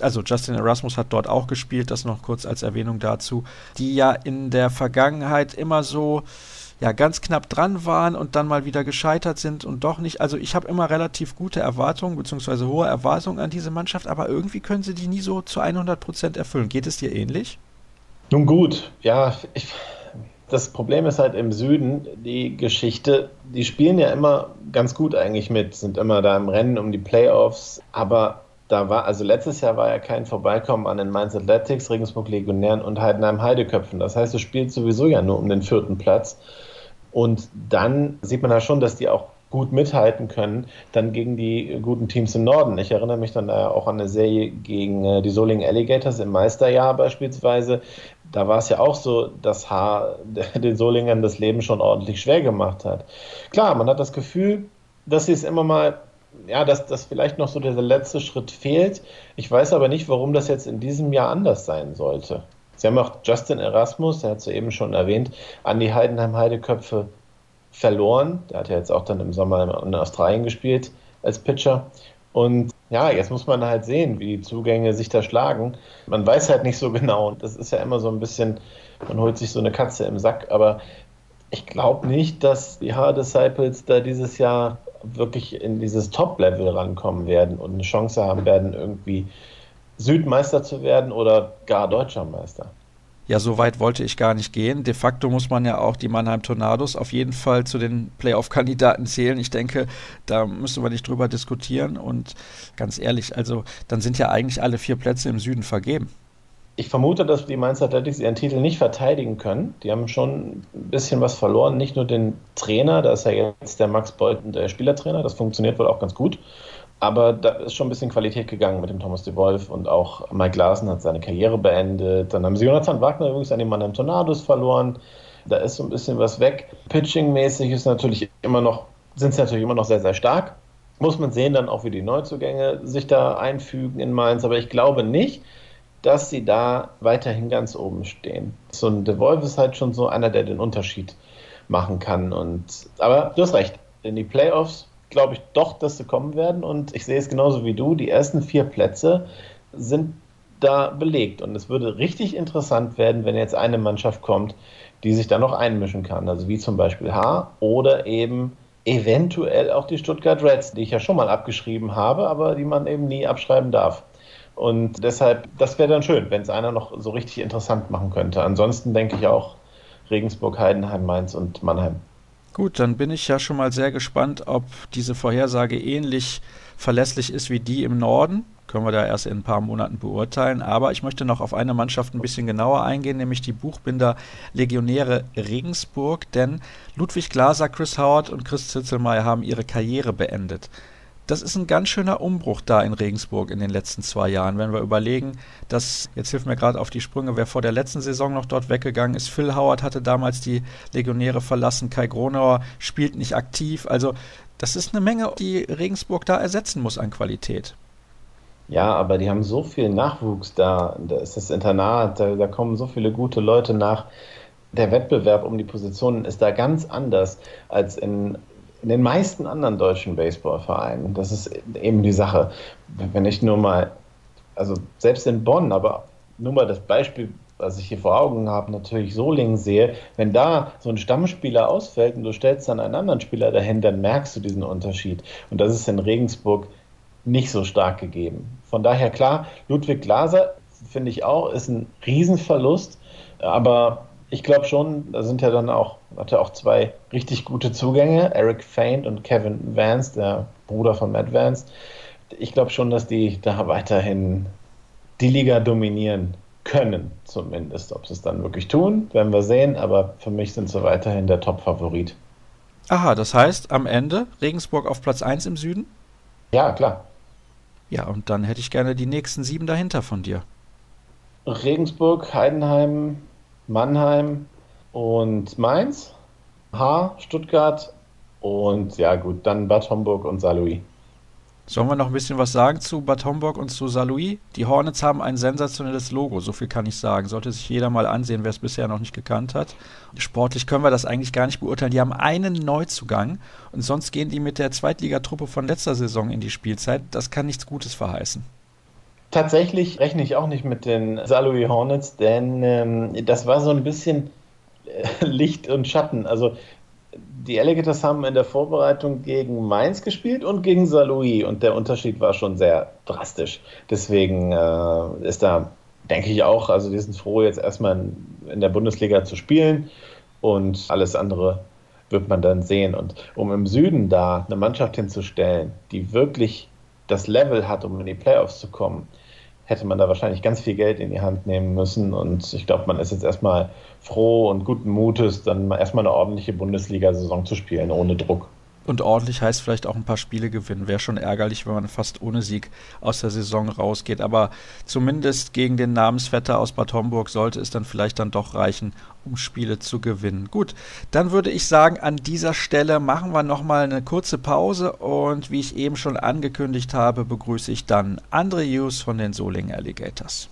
also Justin Erasmus hat dort auch gespielt, das noch kurz als Erwähnung dazu, die ja in der Vergangenheit immer so, ja, ganz knapp dran waren und dann mal wieder gescheitert sind und doch nicht. Also ich habe immer relativ gute Erwartungen, beziehungsweise hohe Erwartungen an diese Mannschaft, aber irgendwie können sie die nie so zu 100 Prozent erfüllen. Geht es dir ähnlich? Nun gut, ja, ich, das Problem ist halt im Süden, die Geschichte, die spielen ja immer ganz gut eigentlich mit, sind immer da im Rennen um die Playoffs, aber da war, also letztes Jahr war ja kein Vorbeikommen an den Mainz Athletics, Regensburg Legionären und Heidenheim Heideköpfen. Das heißt, du spielst sowieso ja nur um den vierten Platz. Und dann sieht man ja schon, dass die auch gut mithalten können, dann gegen die guten Teams im Norden. Ich erinnere mich dann auch an eine Serie gegen äh, die Solingen Alligators im Meisterjahr beispielsweise, da war es ja auch so, dass Haar den Solingern das Leben schon ordentlich schwer gemacht hat. Klar, man hat das Gefühl, dass sie es immer mal, ja, dass, dass vielleicht noch so dieser letzte Schritt fehlt. Ich weiß aber nicht, warum das jetzt in diesem Jahr anders sein sollte. Sie haben auch Justin Erasmus, der hat es ja eben schon erwähnt, an die Heidenheim Heideköpfe verloren. Der hat ja jetzt auch dann im Sommer in Australien gespielt als Pitcher. Und ja, jetzt muss man halt sehen, wie die Zugänge sich da schlagen. Man weiß halt nicht so genau. Das ist ja immer so ein bisschen, man holt sich so eine Katze im Sack. Aber ich glaube nicht, dass die Hard Disciples da dieses Jahr wirklich in dieses Top-Level rankommen werden und eine Chance haben werden, irgendwie Südmeister zu werden oder gar Deutscher Meister. Ja, so weit wollte ich gar nicht gehen. De facto muss man ja auch die Mannheim Tornados auf jeden Fall zu den Playoff-Kandidaten zählen. Ich denke, da müssen wir nicht drüber diskutieren. Und ganz ehrlich, also dann sind ja eigentlich alle vier Plätze im Süden vergeben. Ich vermute, dass die Mainz Athletics ihren Titel nicht verteidigen können. Die haben schon ein bisschen was verloren. Nicht nur den Trainer, da ist ja jetzt der Max Beuthen der Spielertrainer. Das funktioniert wohl auch ganz gut. Aber da ist schon ein bisschen Qualität gegangen mit dem Thomas de Wolf und auch Mike Larsen hat seine Karriere beendet. Dann haben sie Jonathan Wagner übrigens an den Mann Tornados verloren. Da ist so ein bisschen was weg. Pitching-mäßig ist natürlich immer noch, sind sie natürlich immer noch sehr, sehr stark. Muss man sehen dann auch, wie die Neuzugänge sich da einfügen in Mainz. Aber ich glaube nicht, dass sie da weiterhin ganz oben stehen. So ein De Wolf ist halt schon so einer, der den Unterschied machen kann. Und, aber du hast recht. In die Playoffs glaube ich doch, dass sie kommen werden. Und ich sehe es genauso wie du. Die ersten vier Plätze sind da belegt. Und es würde richtig interessant werden, wenn jetzt eine Mannschaft kommt, die sich da noch einmischen kann. Also wie zum Beispiel H oder eben eventuell auch die Stuttgart Reds, die ich ja schon mal abgeschrieben habe, aber die man eben nie abschreiben darf. Und deshalb, das wäre dann schön, wenn es einer noch so richtig interessant machen könnte. Ansonsten denke ich auch Regensburg, Heidenheim, Mainz und Mannheim. Gut, dann bin ich ja schon mal sehr gespannt, ob diese Vorhersage ähnlich verlässlich ist wie die im Norden. Können wir da erst in ein paar Monaten beurteilen. Aber ich möchte noch auf eine Mannschaft ein bisschen genauer eingehen, nämlich die Buchbinder Legionäre Regensburg. Denn Ludwig Glaser, Chris Howard und Chris Zitzelmeier haben ihre Karriere beendet das ist ein ganz schöner Umbruch da in Regensburg in den letzten zwei Jahren. Wenn wir überlegen, dass, jetzt hilft mir gerade auf die Sprünge, wer vor der letzten Saison noch dort weggegangen ist. Phil Howard hatte damals die Legionäre verlassen, Kai Gronauer spielt nicht aktiv. Also das ist eine Menge, die Regensburg da ersetzen muss an Qualität. Ja, aber die haben so viel Nachwuchs da. Da ist das Internat, da, da kommen so viele gute Leute nach der Wettbewerb um die Positionen ist da ganz anders als in in den meisten anderen deutschen Baseballvereinen. Das ist eben die Sache. Wenn ich nur mal, also selbst in Bonn, aber nur mal das Beispiel, was ich hier vor Augen habe, natürlich Solingen sehe, wenn da so ein Stammspieler ausfällt und du stellst dann einen anderen Spieler dahin, dann merkst du diesen Unterschied. Und das ist in Regensburg nicht so stark gegeben. Von daher klar, Ludwig Glaser finde ich auch, ist ein Riesenverlust, aber ich glaube schon, da sind ja dann auch, hat er auch zwei richtig gute Zugänge, Eric Faint und Kevin Vance, der Bruder von Matt Vance. Ich glaube schon, dass die da weiterhin die Liga dominieren können, zumindest. Ob sie es dann wirklich tun, werden wir sehen, aber für mich sind sie weiterhin der Top-Favorit. Aha, das heißt am Ende Regensburg auf Platz 1 im Süden? Ja, klar. Ja, und dann hätte ich gerne die nächsten sieben dahinter von dir. Regensburg, Heidenheim, Mannheim und Mainz, H, Stuttgart und ja gut, dann Bad Homburg und Saarlouis. Sollen wir noch ein bisschen was sagen zu Bad Homburg und zu Saarlouis? Die Hornets haben ein sensationelles Logo, so viel kann ich sagen. Sollte sich jeder mal ansehen, wer es bisher noch nicht gekannt hat. Sportlich können wir das eigentlich gar nicht beurteilen. Die haben einen Neuzugang und sonst gehen die mit der Zweitligatruppe von letzter Saison in die Spielzeit. Das kann nichts Gutes verheißen. Tatsächlich rechne ich auch nicht mit den Saarlouis Hornets, denn ähm, das war so ein bisschen äh, Licht und Schatten. Also die Alligators haben in der Vorbereitung gegen Mainz gespielt und gegen Saarlouis und der Unterschied war schon sehr drastisch. Deswegen äh, ist da, denke ich auch, also die sind froh, jetzt erstmal in, in der Bundesliga zu spielen und alles andere wird man dann sehen. Und um im Süden da eine Mannschaft hinzustellen, die wirklich das Level hat, um in die Playoffs zu kommen, hätte man da wahrscheinlich ganz viel Geld in die Hand nehmen müssen. Und ich glaube, man ist jetzt erstmal froh und guten Mutes, dann erstmal eine ordentliche Bundesliga-Saison zu spielen, ohne Druck. Und ordentlich heißt vielleicht auch ein paar Spiele gewinnen. Wäre schon ärgerlich, wenn man fast ohne Sieg aus der Saison rausgeht. Aber zumindest gegen den Namensvetter aus Bad Homburg sollte es dann vielleicht dann doch reichen, um Spiele zu gewinnen. Gut, dann würde ich sagen, an dieser Stelle machen wir nochmal eine kurze Pause und wie ich eben schon angekündigt habe, begrüße ich dann Andre Hughes von den Solingen Alligators.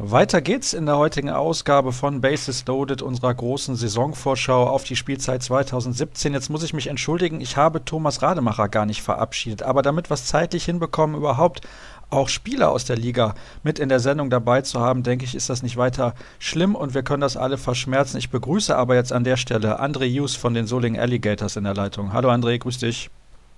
Weiter geht's in der heutigen Ausgabe von Basis Loaded, unserer großen Saisonvorschau auf die Spielzeit 2017. Jetzt muss ich mich entschuldigen, ich habe Thomas Rademacher gar nicht verabschiedet, aber damit wir es zeitlich hinbekommen, überhaupt auch Spieler aus der Liga mit in der Sendung dabei zu haben, denke ich, ist das nicht weiter schlimm und wir können das alle verschmerzen. Ich begrüße aber jetzt an der Stelle André Hughes von den Soling Alligators in der Leitung. Hallo André, grüß dich.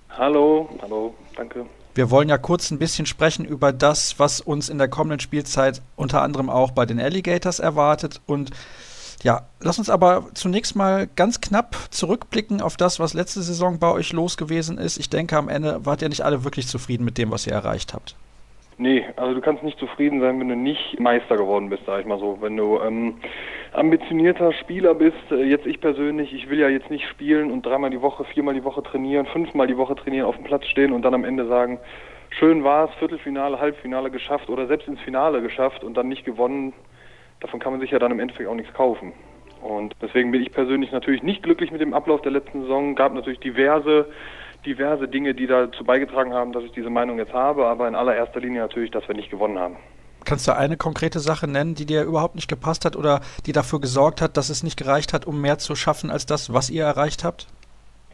Hallo, hallo, danke. Wir wollen ja kurz ein bisschen sprechen über das, was uns in der kommenden Spielzeit unter anderem auch bei den Alligators erwartet und ja, lass uns aber zunächst mal ganz knapp zurückblicken auf das, was letzte Saison bei euch los gewesen ist. Ich denke, am Ende wart ihr nicht alle wirklich zufrieden mit dem, was ihr erreicht habt. Nee, also du kannst nicht zufrieden sein, wenn du nicht Meister geworden bist, sag ich mal so. Wenn du ähm, ambitionierter Spieler bist, äh, jetzt ich persönlich, ich will ja jetzt nicht spielen und dreimal die Woche, viermal die Woche trainieren, fünfmal die Woche trainieren, auf dem Platz stehen und dann am Ende sagen, schön war es, Viertelfinale, Halbfinale geschafft oder selbst ins Finale geschafft und dann nicht gewonnen. Davon kann man sich ja dann im Endeffekt auch nichts kaufen. Und deswegen bin ich persönlich natürlich nicht glücklich mit dem Ablauf der letzten Saison. Gab natürlich diverse diverse Dinge, die dazu beigetragen haben, dass ich diese Meinung jetzt habe, aber in allererster Linie natürlich, dass wir nicht gewonnen haben. Kannst du eine konkrete Sache nennen, die dir überhaupt nicht gepasst hat oder die dafür gesorgt hat, dass es nicht gereicht hat, um mehr zu schaffen als das, was ihr erreicht habt?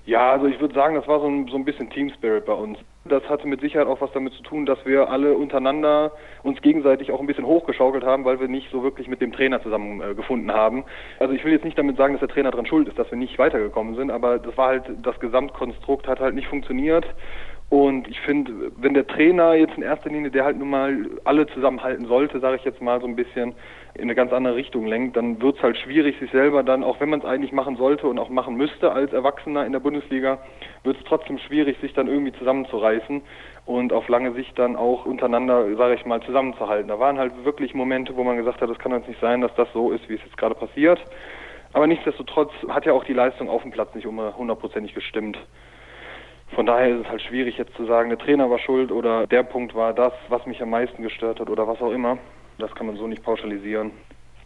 Ja, also ich würde sagen, das war so ein, so ein bisschen Team Spirit bei uns. Das hatte mit Sicherheit auch was damit zu tun, dass wir alle untereinander uns gegenseitig auch ein bisschen hochgeschaukelt haben, weil wir nicht so wirklich mit dem Trainer zusammen äh, gefunden haben. Also ich will jetzt nicht damit sagen, dass der Trainer dran schuld ist, dass wir nicht weitergekommen sind, aber das war halt, das Gesamtkonstrukt hat halt nicht funktioniert. Und ich finde, wenn der Trainer jetzt in erster Linie, der halt nun mal alle zusammenhalten sollte, sage ich jetzt mal so ein bisschen, in eine ganz andere Richtung lenkt, dann wird es halt schwierig, sich selber dann, auch wenn man es eigentlich machen sollte und auch machen müsste als Erwachsener in der Bundesliga, wird es trotzdem schwierig, sich dann irgendwie zusammenzureißen und auf lange Sicht dann auch untereinander, sage ich mal, zusammenzuhalten. Da waren halt wirklich Momente, wo man gesagt hat, das kann jetzt nicht sein, dass das so ist, wie es jetzt gerade passiert. Aber nichtsdestotrotz hat ja auch die Leistung auf dem Platz nicht hundertprozentig gestimmt. Von daher ist es halt schwierig jetzt zu sagen, der Trainer war schuld oder der Punkt war das, was mich am meisten gestört hat oder was auch immer. Das kann man so nicht pauschalisieren.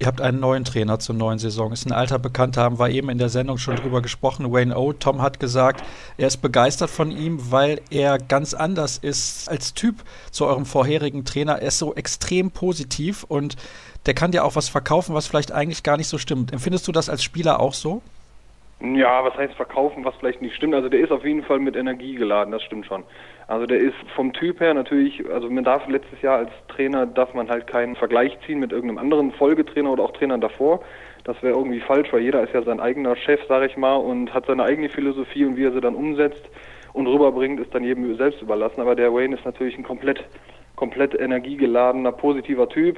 Ihr habt einen neuen Trainer zur neuen Saison. Ist ein alter Bekannter, haben wir eben in der Sendung schon drüber gesprochen. Wayne O. Tom hat gesagt, er ist begeistert von ihm, weil er ganz anders ist als Typ zu eurem vorherigen Trainer. Er ist so extrem positiv und der kann dir auch was verkaufen, was vielleicht eigentlich gar nicht so stimmt. Empfindest du das als Spieler auch so? Ja, was heißt verkaufen, was vielleicht nicht stimmt? Also der ist auf jeden Fall mit Energie geladen, das stimmt schon. Also der ist vom Typ her natürlich, also man darf letztes Jahr als Trainer, darf man halt keinen Vergleich ziehen mit irgendeinem anderen Folgetrainer oder auch Trainern davor. Das wäre irgendwie falsch, weil jeder ist ja sein eigener Chef, sage ich mal, und hat seine eigene Philosophie und wie er sie dann umsetzt und rüberbringt, ist dann jedem selbst überlassen. Aber der Wayne ist natürlich ein komplett, komplett energiegeladener, positiver Typ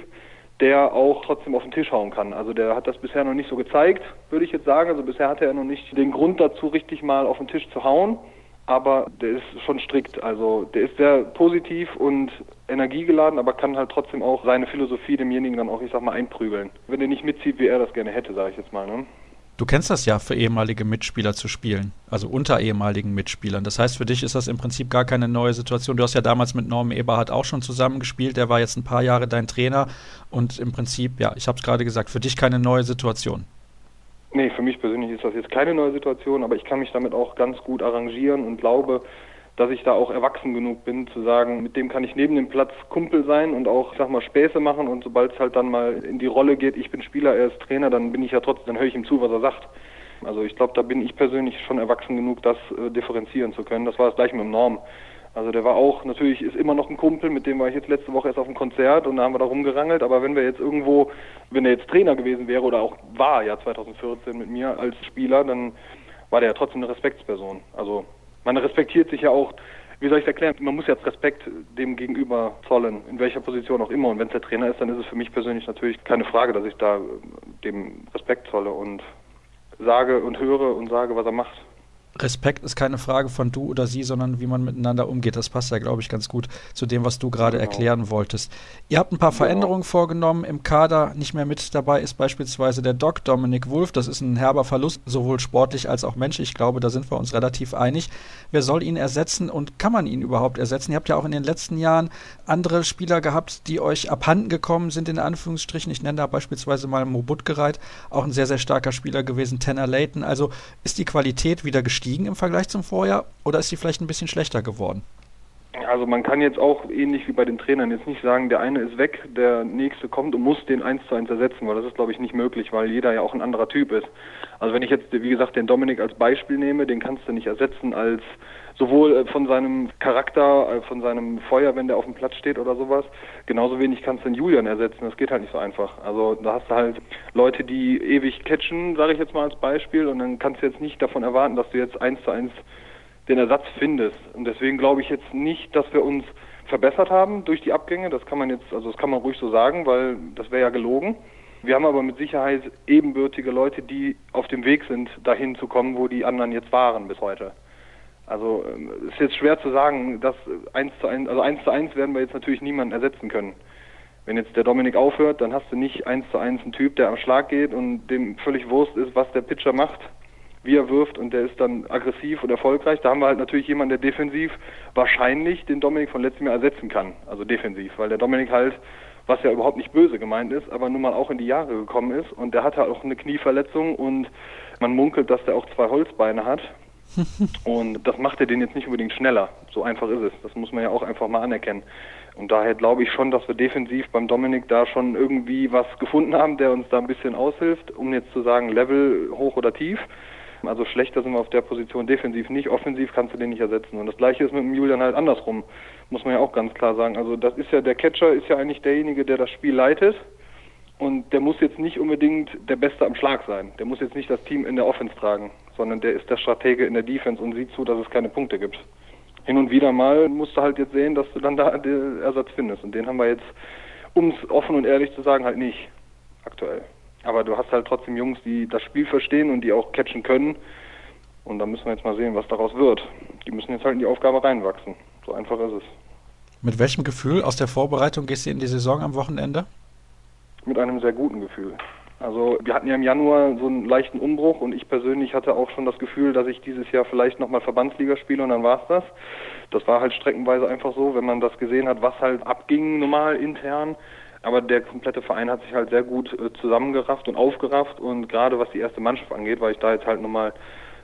der auch trotzdem auf den Tisch hauen kann. Also der hat das bisher noch nicht so gezeigt, würde ich jetzt sagen. Also bisher hatte er noch nicht den Grund dazu, richtig mal auf den Tisch zu hauen. Aber der ist schon strikt. Also der ist sehr positiv und energiegeladen, aber kann halt trotzdem auch seine Philosophie demjenigen dann auch, ich sag mal, einprügeln. Wenn er nicht mitzieht, wie er das gerne hätte, sage ich jetzt mal. Ne? Du kennst das ja, für ehemalige Mitspieler zu spielen, also unter ehemaligen Mitspielern. Das heißt, für dich ist das im Prinzip gar keine neue Situation. Du hast ja damals mit Norman Eberhardt auch schon zusammengespielt. Der war jetzt ein paar Jahre dein Trainer und im Prinzip, ja, ich habe es gerade gesagt, für dich keine neue Situation. Nee, für mich persönlich ist das jetzt keine neue Situation, aber ich kann mich damit auch ganz gut arrangieren und glaube, dass ich da auch erwachsen genug bin, zu sagen, mit dem kann ich neben dem Platz Kumpel sein und auch, ich sag mal, Späße machen und sobald es halt dann mal in die Rolle geht, ich bin Spieler, er ist Trainer, dann bin ich ja trotzdem, dann höre ich ihm zu, was er sagt. Also ich glaube, da bin ich persönlich schon erwachsen genug, das äh, differenzieren zu können. Das war das gleiche mit dem Norm. Also der war auch, natürlich ist immer noch ein Kumpel, mit dem war ich jetzt letzte Woche erst auf dem Konzert und da haben wir da rumgerangelt, aber wenn wir jetzt irgendwo, wenn er jetzt Trainer gewesen wäre oder auch war ja 2014 mit mir als Spieler, dann war der ja trotzdem eine Respektsperson. Also man respektiert sich ja auch, wie soll ich es erklären, man muss jetzt Respekt dem gegenüber zollen, in welcher Position auch immer. Und wenn es der Trainer ist, dann ist es für mich persönlich natürlich keine Frage, dass ich da dem Respekt zolle und sage und höre und sage, was er macht. Respekt ist keine Frage von du oder sie, sondern wie man miteinander umgeht. Das passt ja, glaube ich, ganz gut zu dem, was du gerade genau. erklären wolltest. Ihr habt ein paar Veränderungen genau. vorgenommen im Kader. Nicht mehr mit dabei ist beispielsweise der Doc Dominik Wolf. Das ist ein herber Verlust, sowohl sportlich als auch menschlich. Ich glaube, da sind wir uns relativ einig. Wer soll ihn ersetzen und kann man ihn überhaupt ersetzen? Ihr habt ja auch in den letzten Jahren andere Spieler gehabt, die euch abhanden gekommen sind, in Anführungsstrichen. Ich nenne da beispielsweise mal Mobut Gereit, auch ein sehr, sehr starker Spieler gewesen, Tanner Layton. Also ist die Qualität wieder gestiegen? Gestiegen im Vergleich zum Vorjahr oder ist sie vielleicht ein bisschen schlechter geworden? Also man kann jetzt auch ähnlich wie bei den Trainern jetzt nicht sagen, der eine ist weg, der nächste kommt und muss den eins zu eins ersetzen, weil das ist glaube ich nicht möglich, weil jeder ja auch ein anderer Typ ist. Also wenn ich jetzt wie gesagt den Dominik als Beispiel nehme, den kannst du nicht ersetzen als sowohl äh, von seinem Charakter, äh, von seinem Feuer, wenn der auf dem Platz steht oder sowas, genauso wenig kannst du den Julian ersetzen. Das geht halt nicht so einfach. Also da hast du halt Leute, die ewig catchen, sage ich jetzt mal als Beispiel, und dann kannst du jetzt nicht davon erwarten, dass du jetzt eins zu eins den Ersatz findest. Und deswegen glaube ich jetzt nicht, dass wir uns verbessert haben durch die Abgänge. Das kann man jetzt, also das kann man ruhig so sagen, weil das wäre ja gelogen. Wir haben aber mit Sicherheit ebenbürtige Leute, die auf dem Weg sind, dahin zu kommen, wo die anderen jetzt waren bis heute. Also ähm, ist jetzt schwer zu sagen, dass eins zu eins, also eins zu eins werden wir jetzt natürlich niemanden ersetzen können. Wenn jetzt der Dominik aufhört, dann hast du nicht eins zu eins einen Typ, der am Schlag geht und dem völlig Wurst ist, was der Pitcher macht, wie er wirft und der ist dann aggressiv und erfolgreich. Da haben wir halt natürlich jemanden, der defensiv wahrscheinlich den Dominik von letztem Jahr ersetzen kann, also defensiv, weil der Dominik halt, was ja überhaupt nicht böse gemeint ist, aber nun mal auch in die Jahre gekommen ist und der hatte halt auch eine Knieverletzung und man munkelt, dass der auch zwei Holzbeine hat und das macht er den jetzt nicht unbedingt schneller. So einfach ist es. Das muss man ja auch einfach mal anerkennen. Und daher glaube ich schon, dass wir defensiv beim Dominik da schon irgendwie was gefunden haben, der uns da ein bisschen aushilft, um jetzt zu sagen, Level hoch oder tief. Also schlechter sind wir auf der Position defensiv nicht, offensiv kannst du den nicht ersetzen. Und das gleiche ist mit dem Julian halt andersrum, muss man ja auch ganz klar sagen. Also das ist ja, der Catcher ist ja eigentlich derjenige, der das Spiel leitet. Und der muss jetzt nicht unbedingt der Beste am Schlag sein. Der muss jetzt nicht das Team in der Offense tragen, sondern der ist der Stratege in der Defense und sieht zu, dass es keine Punkte gibt. Hin und wieder mal musst du halt jetzt sehen, dass du dann da den Ersatz findest. Und den haben wir jetzt, um es offen und ehrlich zu sagen, halt nicht aktuell. Aber du hast halt trotzdem Jungs, die das Spiel verstehen und die auch catchen können. Und da müssen wir jetzt mal sehen, was daraus wird. Die müssen jetzt halt in die Aufgabe reinwachsen. So einfach ist es. Mit welchem Gefühl aus der Vorbereitung gehst du in die Saison am Wochenende? Mit einem sehr guten Gefühl. Also wir hatten ja im Januar so einen leichten Umbruch und ich persönlich hatte auch schon das Gefühl, dass ich dieses Jahr vielleicht nochmal Verbandsliga spiele und dann war es das. Das war halt streckenweise einfach so, wenn man das gesehen hat, was halt abging normal intern, aber der komplette Verein hat sich halt sehr gut äh, zusammengerafft und aufgerafft und gerade was die erste Mannschaft angeht, weil ich da jetzt halt nochmal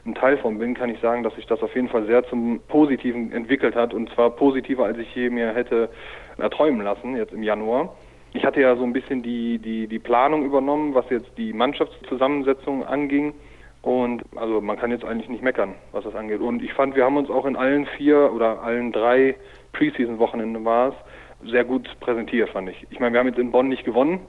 ein Teil von bin, kann ich sagen, dass sich das auf jeden Fall sehr zum Positiven entwickelt hat und zwar positiver, als ich je mir hätte erträumen lassen jetzt im Januar. Ich hatte ja so ein bisschen die, die, die Planung übernommen, was jetzt die Mannschaftszusammensetzung anging. Und also man kann jetzt eigentlich nicht meckern, was das angeht. Und ich fand, wir haben uns auch in allen vier oder allen drei Preseason-Wochenenden war es, sehr gut präsentiert, fand ich. Ich meine, wir haben jetzt in Bonn nicht gewonnen.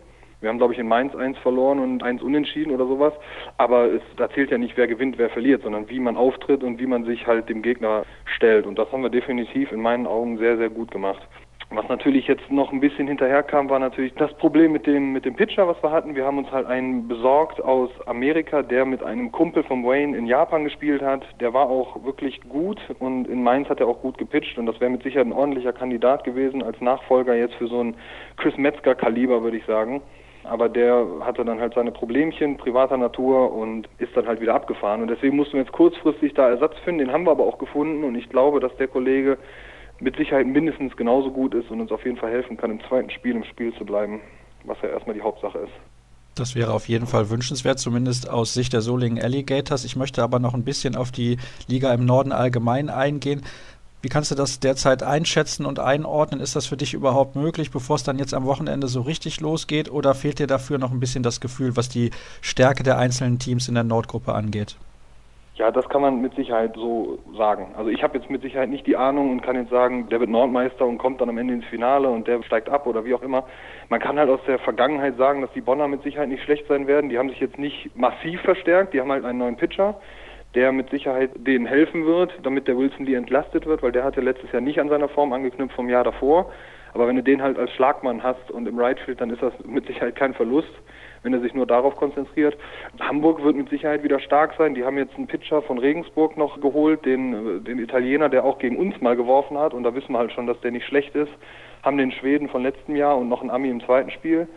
Wir haben, glaube ich, in Mainz eins verloren und eins unentschieden oder sowas. Aber es, da zählt ja nicht, wer gewinnt, wer verliert, sondern wie man auftritt und wie man sich halt dem Gegner stellt. Und das haben wir definitiv in meinen Augen sehr, sehr gut gemacht. Was natürlich jetzt noch ein bisschen hinterherkam, war natürlich das Problem mit dem, mit dem Pitcher, was wir hatten. Wir haben uns halt einen besorgt aus Amerika, der mit einem Kumpel von Wayne in Japan gespielt hat. Der war auch wirklich gut und in Mainz hat er auch gut gepitcht und das wäre mit Sicherheit ein ordentlicher Kandidat gewesen als Nachfolger jetzt für so ein Chris Metzger Kaliber, würde ich sagen. Aber der hatte dann halt seine Problemchen privater Natur und ist dann halt wieder abgefahren. Und deswegen mussten wir jetzt kurzfristig da Ersatz finden. Den haben wir aber auch gefunden und ich glaube, dass der Kollege mit Sicherheit mindestens genauso gut ist und uns auf jeden Fall helfen kann, im zweiten Spiel im Spiel zu bleiben, was ja erstmal die Hauptsache ist. Das wäre auf jeden Fall wünschenswert, zumindest aus Sicht der Solingen Alligators. Ich möchte aber noch ein bisschen auf die Liga im Norden allgemein eingehen. Wie kannst du das derzeit einschätzen und einordnen? Ist das für dich überhaupt möglich, bevor es dann jetzt am Wochenende so richtig losgeht? Oder fehlt dir dafür noch ein bisschen das Gefühl, was die Stärke der einzelnen Teams in der Nordgruppe angeht? Ja, das kann man mit Sicherheit so sagen. Also ich habe jetzt mit Sicherheit nicht die Ahnung und kann jetzt sagen, der wird Nordmeister und kommt dann am Ende ins Finale und der steigt ab oder wie auch immer. Man kann halt aus der Vergangenheit sagen, dass die Bonner mit Sicherheit nicht schlecht sein werden. Die haben sich jetzt nicht massiv verstärkt, die haben halt einen neuen Pitcher, der mit Sicherheit denen helfen wird, damit der Wilson Lee entlastet wird, weil der hatte letztes Jahr nicht an seiner Form angeknüpft vom Jahr davor. Aber wenn du den halt als Schlagmann hast und im Rightfield, dann ist das mit Sicherheit kein Verlust wenn er sich nur darauf konzentriert. Hamburg wird mit Sicherheit wieder stark sein. Die haben jetzt einen Pitcher von Regensburg noch geholt, den, den Italiener, der auch gegen uns mal geworfen hat. Und da wissen wir halt schon, dass der nicht schlecht ist. Haben den Schweden von letztem Jahr und noch einen Ami im zweiten Spiel.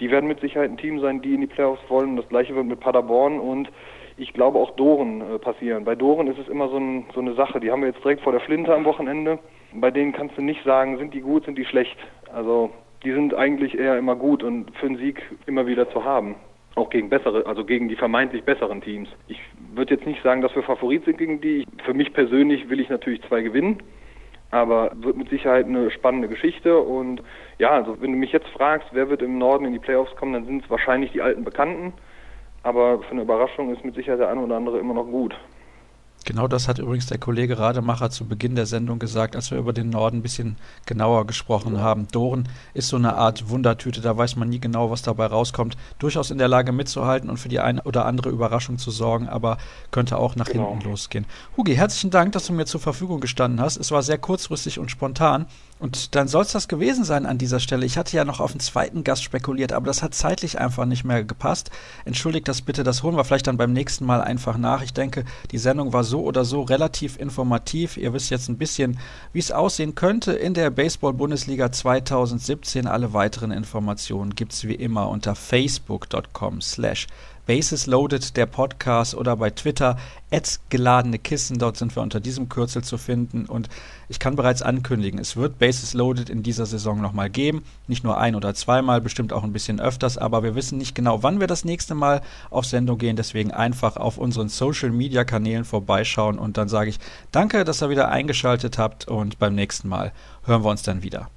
Die werden mit Sicherheit ein Team sein, die in die Playoffs wollen. Das gleiche wird mit Paderborn und ich glaube auch Doren äh, passieren. Bei Doren ist es immer so, ein, so eine Sache. Die haben wir jetzt direkt vor der Flinte am Wochenende. Bei denen kannst du nicht sagen, sind die gut, sind die schlecht. Also die sind eigentlich eher immer gut und für einen Sieg immer wieder zu haben. Auch gegen bessere, also gegen die vermeintlich besseren Teams. Ich würde jetzt nicht sagen, dass wir Favorit sind gegen die. Für mich persönlich will ich natürlich zwei gewinnen. Aber wird mit Sicherheit eine spannende Geschichte. Und ja, also wenn du mich jetzt fragst, wer wird im Norden in die Playoffs kommen, dann sind es wahrscheinlich die alten Bekannten. Aber für eine Überraschung ist mit Sicherheit der eine oder andere immer noch gut. Genau das hat übrigens der Kollege Rademacher zu Beginn der Sendung gesagt, als wir über den Norden ein bisschen genauer gesprochen haben. Doren ist so eine Art Wundertüte, da weiß man nie genau, was dabei rauskommt. Durchaus in der Lage mitzuhalten und für die eine oder andere Überraschung zu sorgen, aber könnte auch nach genau. hinten losgehen. Hugi, herzlichen Dank, dass du mir zur Verfügung gestanden hast. Es war sehr kurzfristig und spontan. Und dann soll es das gewesen sein an dieser Stelle. Ich hatte ja noch auf einen zweiten Gast spekuliert, aber das hat zeitlich einfach nicht mehr gepasst. Entschuldigt das bitte, das holen wir vielleicht dann beim nächsten Mal einfach nach. Ich denke, die Sendung war so oder so relativ informativ. Ihr wisst jetzt ein bisschen, wie es aussehen könnte in der Baseball-Bundesliga 2017. Alle weiteren Informationen gibt es wie immer unter facebook.com slash Bases Loaded, der Podcast oder bei Twitter geladene Kissen. Dort sind wir unter diesem Kürzel zu finden. Und ich kann bereits ankündigen, es wird Bases Loaded in dieser Saison nochmal geben. Nicht nur ein oder zweimal, bestimmt auch ein bisschen öfters. Aber wir wissen nicht genau, wann wir das nächste Mal auf Sendung gehen. Deswegen einfach auf unseren Social Media Kanälen vorbeischauen. Und dann sage ich danke, dass ihr wieder eingeschaltet habt. Und beim nächsten Mal hören wir uns dann wieder.